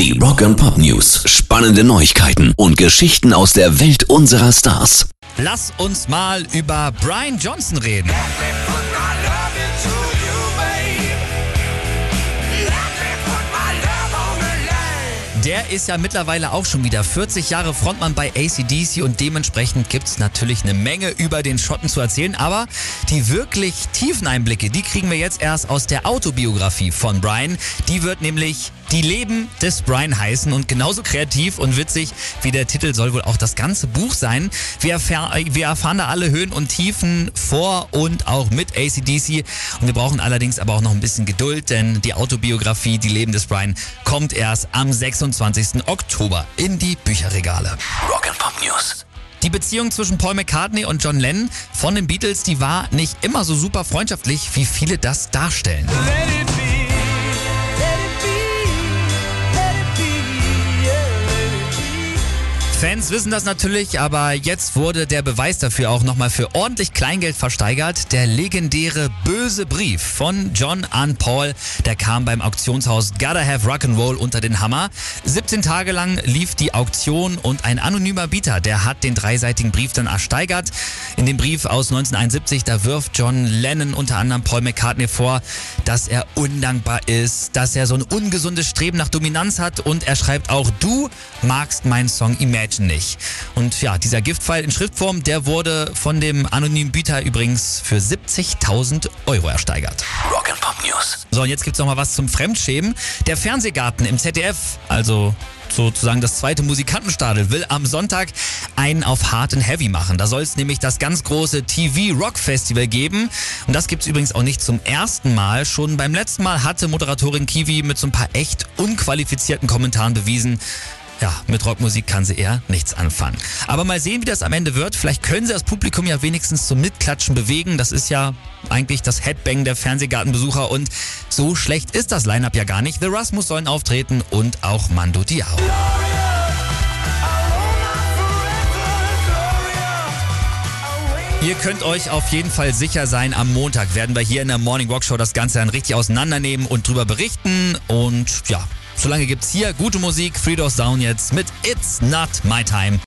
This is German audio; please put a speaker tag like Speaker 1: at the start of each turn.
Speaker 1: Die Rock and Pop News. Spannende Neuigkeiten und Geschichten aus der Welt unserer Stars.
Speaker 2: Lass uns mal über Brian Johnson reden. Der ist ja mittlerweile auch schon wieder 40 Jahre Frontmann bei ACDC und dementsprechend gibt es natürlich eine Menge über den Schotten zu erzählen. Aber die wirklich tiefen Einblicke, die kriegen wir jetzt erst aus der Autobiografie von Brian. Die wird nämlich Die Leben des Brian heißen und genauso kreativ und witzig wie der Titel soll wohl auch das ganze Buch sein. Wir, erfahr, wir erfahren da alle Höhen und Tiefen vor und auch mit ACDC und wir brauchen allerdings aber auch noch ein bisschen Geduld, denn die Autobiografie Die Leben des Brian kommt erst am 26. Oktober in die Bücherregale.
Speaker 1: Rock and Pop News.
Speaker 2: Die Beziehung zwischen Paul McCartney und John Lennon von den Beatles, die war nicht immer so super freundschaftlich, wie viele das darstellen. Fans wissen das natürlich, aber jetzt wurde der Beweis dafür auch nochmal für ordentlich Kleingeld versteigert. Der legendäre böse Brief von John an Paul, der kam beim Auktionshaus Gotta Have Rock'n'Roll unter den Hammer. 17 Tage lang lief die Auktion und ein anonymer Bieter, der hat den dreiseitigen Brief dann ersteigert. In dem Brief aus 1971, da wirft John Lennon unter anderem Paul McCartney vor, dass er undankbar ist, dass er so ein ungesundes Streben nach Dominanz hat und er schreibt auch, du magst meinen Song Imagine nicht. Und ja, dieser Giftpfeil in Schriftform, der wurde von dem anonymen Bieter übrigens für 70.000 Euro ersteigert.
Speaker 1: Rock Pop News.
Speaker 2: So, und jetzt gibt's noch mal was zum Fremdschämen. Der Fernsehgarten im ZDF, also sozusagen das zweite Musikantenstadel, will am Sonntag einen auf Hard and Heavy machen. Da soll es nämlich das ganz große TV Rock Festival geben. Und das gibt's übrigens auch nicht zum ersten Mal. Schon beim letzten Mal hatte Moderatorin Kiwi mit so ein paar echt unqualifizierten Kommentaren bewiesen, ja, mit Rockmusik kann sie eher nichts anfangen. Aber mal sehen, wie das am Ende wird. Vielleicht können sie das Publikum ja wenigstens zum Mitklatschen bewegen. Das ist ja eigentlich das Headbang der Fernsehgartenbesucher und so schlecht ist das Line-Up ja gar nicht. The Rasmus sollen auftreten und auch Mando Diao. Ihr könnt euch auf jeden Fall sicher sein, am Montag werden wir hier in der Morning Rock Show das Ganze dann richtig auseinandernehmen und drüber berichten. Und ja, solange gibt's hier gute Musik. Free Doors Down jetzt mit It's Not My Time.